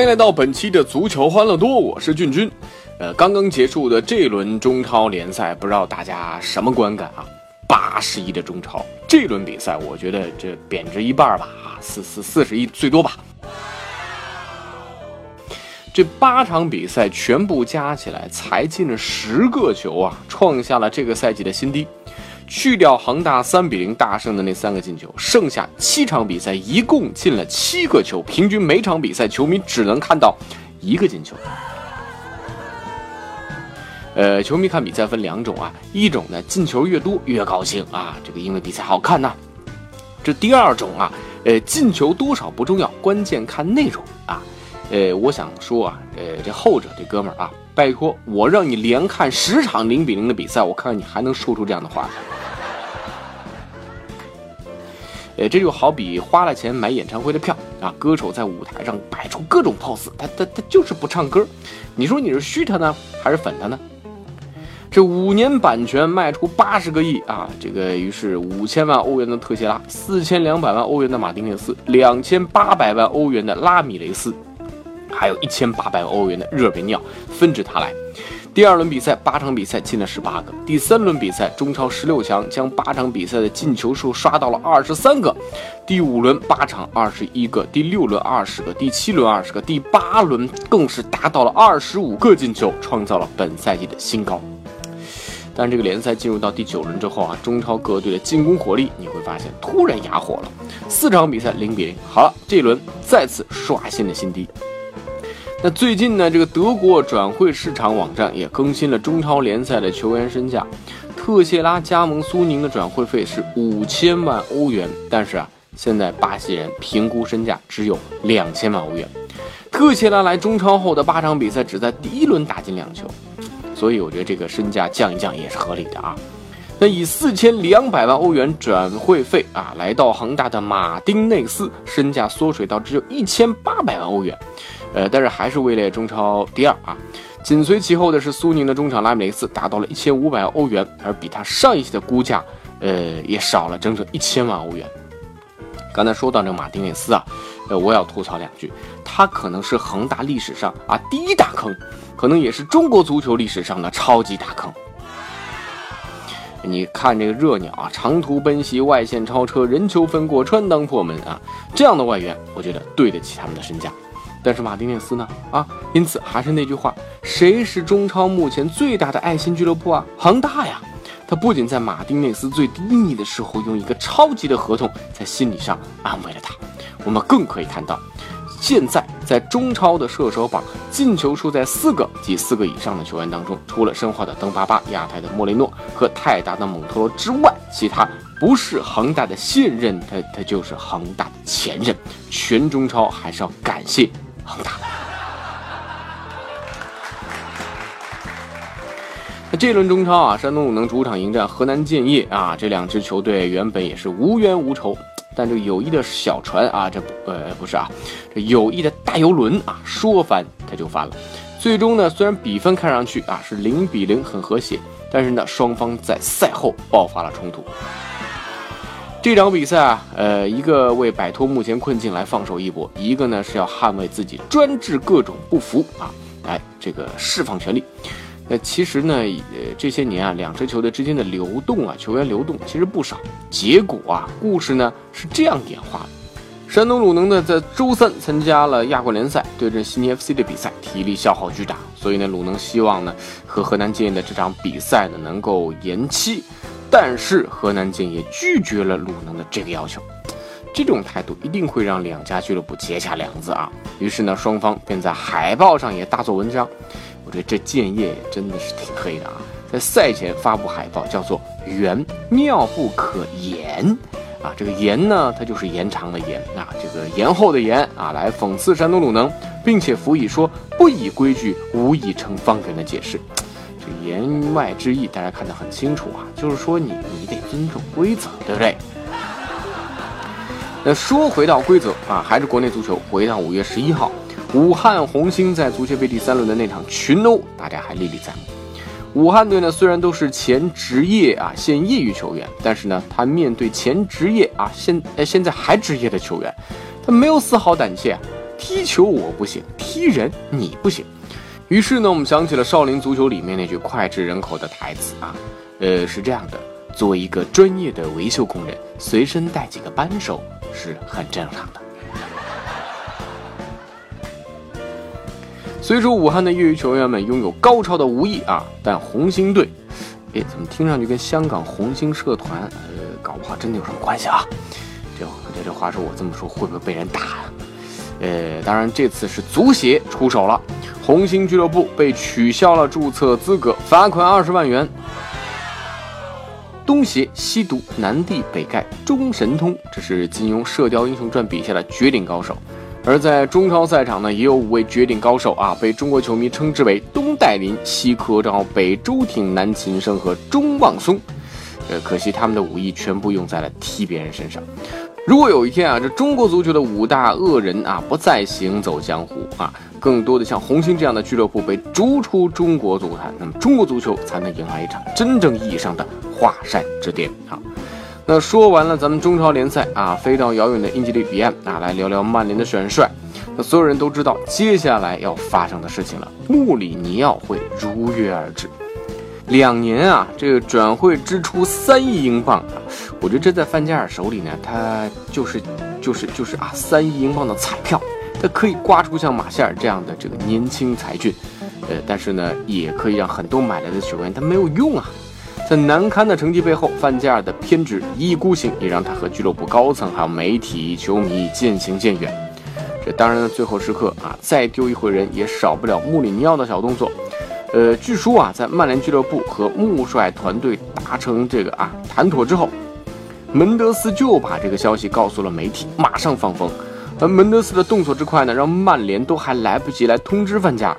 欢迎来到本期的足球欢乐多，我是俊君。呃，刚刚结束的这轮中超联赛，不知道大家什么观感啊？八十亿的中超，这轮比赛我觉得这贬值一半吧，啊，四四四十亿最多吧。这八场比赛全部加起来才进了十个球啊，创下了这个赛季的新低。去掉恒大三比零大胜的那三个进球，剩下七场比赛一共进了七个球，平均每场比赛球迷只能看到一个进球。呃，球迷看比赛分两种啊，一种呢进球越多越高兴啊，这个因为比赛好看呐。这第二种啊，呃，进球多少不重要，关键看内容啊。呃，我想说啊，呃，这后者这哥们儿啊，拜托我让你连看十场零比零的比赛，我看看你还能说出这样的话来呃，这就好比花了钱买演唱会的票啊，歌手在舞台上摆出各种 pose，他他他就是不唱歌，你说你是虚他呢，还是粉他呢？这五年版权卖出八十个亿啊，这个于是五千万欧元的特谢拉，四千两百万欧元的马丁内斯，两千八百万欧元的拉米雷斯，还有一千八百万欧元的热贝尼奥纷至沓来。第二轮比赛，八场比赛进了十八个。第三轮比赛，中超十六强将八场比赛的进球数刷到了二十三个。第五轮八场二十一个，第六轮二十个，第七轮二十个，第八轮更是达到了二十五个进球，创造了本赛季的新高。但这个联赛进入到第九轮之后啊，中超各队的进攻火力你会发现突然哑火了。四场比赛零比零，好了，这一轮再次刷新了新低。那最近呢，这个德国转会市场网站也更新了中超联赛的球员身价。特谢拉加盟苏宁的转会费是五千万欧元，但是啊，现在巴西人评估身价只有两千万欧元。特谢拉来中超后的八场比赛只在第一轮打进两球，所以我觉得这个身价降一降也是合理的啊。那以四千两百万欧元转会费啊来到恒大的马丁内斯，身价缩水到只有一千八百万欧元。呃，但是还是位列中超第二啊，紧随其后的是苏宁的中场拉米雷斯，达到了一千五百欧元，而比他上一期的估价，呃，也少了整整一千万欧元。刚才说到这马丁内斯啊，呃，我要吐槽两句，他可能是恒大历史上啊第一大坑，可能也是中国足球历史上的超级大坑。你看这个热鸟啊，长途奔袭，外线超车，人球分过，穿裆破门啊，这样的外援，我觉得对得起他们的身价。但是马丁内斯呢？啊，因此还是那句话，谁是中超目前最大的爱心俱乐部啊？恒大呀！他不仅在马丁内斯最低迷的时候用一个超级的合同在心理上安慰了他，我们更可以看到，现在在中超的射手榜进球数在四个及四个以上的球员当中，除了申花的登巴巴、亚太的莫雷诺和泰达的蒙托罗之外，其他不是恒大的现任，他他就是恒大的前任。全中超还是要感谢。恒大。那这轮中超啊，山东鲁能主场迎战河南建业啊，这两支球队原本也是无冤无仇，但这个友谊的小船啊，这不呃不是啊，这友谊的大游轮啊，说翻它就翻了。最终呢，虽然比分看上去啊是零比零，很和谐，但是呢，双方在赛后爆发了冲突。这场比赛啊，呃，一个为摆脱目前困境来放手一搏，一个呢是要捍卫自己专治各种不服啊，来这个释放权力。那其实呢，呃，这些年啊，两支球队之间的流动啊，球员流动其实不少。结果啊，故事呢是这样演化的：山东鲁能呢在周三参加了亚冠联赛对阵悉尼 FC 的比赛，体力消耗巨大，所以呢，鲁能希望呢和河南建业的这场比赛呢能够延期。但是河南建业拒绝了鲁能的这个要求，这种态度一定会让两家俱乐部结下梁子啊。于是呢，双方便在海报上也大做文章。我觉得这建业真的是挺黑的啊，在赛前发布海报，叫做缘，妙不可言。啊，这个言呢，它就是延长的延啊，这个延后的延啊，来讽刺山东鲁能，并且辅以说不以规矩，无以成方圆的解释。言外之意，大家看得很清楚啊，就是说你你得尊重规则，对不对？那说回到规则啊，还是国内足球，回到五月十一号，武汉红星在足协杯第三轮的那场群殴，大家还历历在目。武汉队呢，虽然都是前职业啊，现业余球员，但是呢，他面对前职业啊，现呃现在还职业的球员，他没有丝毫胆怯。踢球我不行，踢人你不行。于是呢，我们想起了少林足球里面那句脍炙人口的台词啊，呃，是这样的：作为一个专业的维修工人，随身带几个扳手是很正常的。虽说武汉的业余球员们拥有高超的武艺啊，但红星队，哎，怎么听上去跟香港红星社团，呃，搞不好真的有什么关系啊？这这这话说我这么说会不会被人打啊？呃，当然这次是足协出手了，红星俱乐部被取消了注册资格，罚款二十万元。东邪西毒南帝北丐中神通，这是金庸《射雕英雄传》笔下的绝顶高手。而在中超赛场呢，也有五位绝顶高手啊，被中国球迷称之为东戴林、西柯昭、北周挺、南秦升和中望松。呃，可惜他们的武艺全部用在了踢别人身上。如果有一天啊，这中国足球的五大恶人啊不再行走江湖啊，更多的像红星这样的俱乐部被逐出中国足坛，那么中国足球才能迎来一场真正意义上的华山之巅啊。那说完了咱们中超联赛啊，飞到遥远的英吉利彼岸啊，来聊聊曼联的选帅。那所有人都知道接下来要发生的事情了，穆里尼奥会如约而至。两年啊，这个转会支出三亿英镑啊，我觉得这在范加尔手里呢，他就是就是就是啊，三亿英镑的彩票，他可以刮出像马歇尔这样的这个年轻才俊，呃，但是呢，也可以让很多买来的球员他没有用啊。在难堪的成绩背后，范加尔的偏执、一意孤行也让他和俱乐部高层还有媒体、球迷渐行渐远。这当然呢，最后时刻啊，再丢一回人也少不了穆里尼奥的小动作。呃，据说啊，在曼联俱乐部和穆帅团队达成这个啊谈妥之后，门德斯就把这个消息告诉了媒体，马上放风。而门德斯的动作之快呢，让曼联都还来不及来通知范加尔。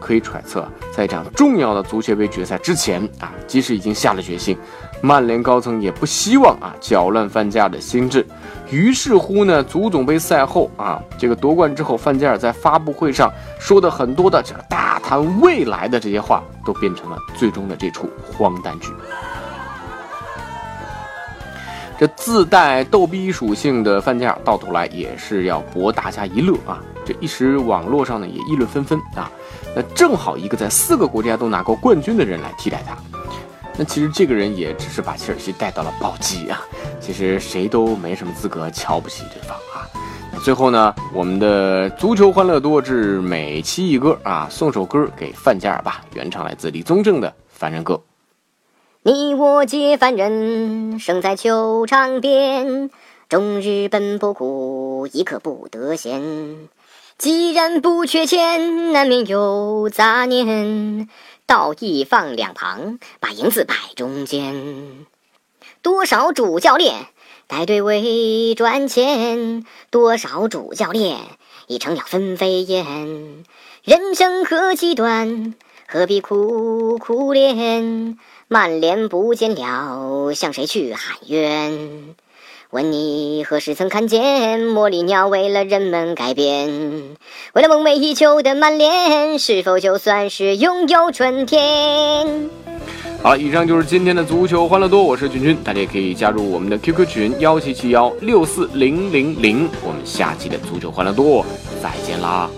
可以揣测，在这场重要的足协杯决赛之前啊，即使已经下了决心，曼联高层也不希望啊搅乱范加尔的心智。于是乎呢，足总杯赛后啊，这个夺冠之后，范加尔在发布会上说的很多的这个大谈未来的这些话，都变成了最终的这出荒诞剧。这自带逗逼属性的范加尔，到头来也是要博大家一乐啊！这一时网络上呢也议论纷纷啊。那正好一个在四个国家都拿过冠军的人来替代他，那其实这个人也只是把切尔西带到了暴击啊。其实谁都没什么资格瞧不起对方啊。最后呢，我们的足球欢乐多至每期一歌啊，送首歌给范加尔吧，原唱来自李宗盛的《凡人歌》。你我皆凡人，生在球场边，终日奔波苦，一刻不得闲。既然不缺钱，难免有杂念，道义放两旁，把银子摆中间。多少主教练带队为赚钱，多少主教练已成了分飞燕。人生何其短，何必苦苦恋？曼联不见了，向谁去喊冤？问你何时曾看见茉莉鸟为了人们改变？为了梦寐以求的曼联，是否就算是拥有春天？好了，以上就是今天的足球欢乐多，我是君君，大家也可以加入我们的 QQ 群幺七七幺六四零零零，我们下期的足球欢乐多再见啦！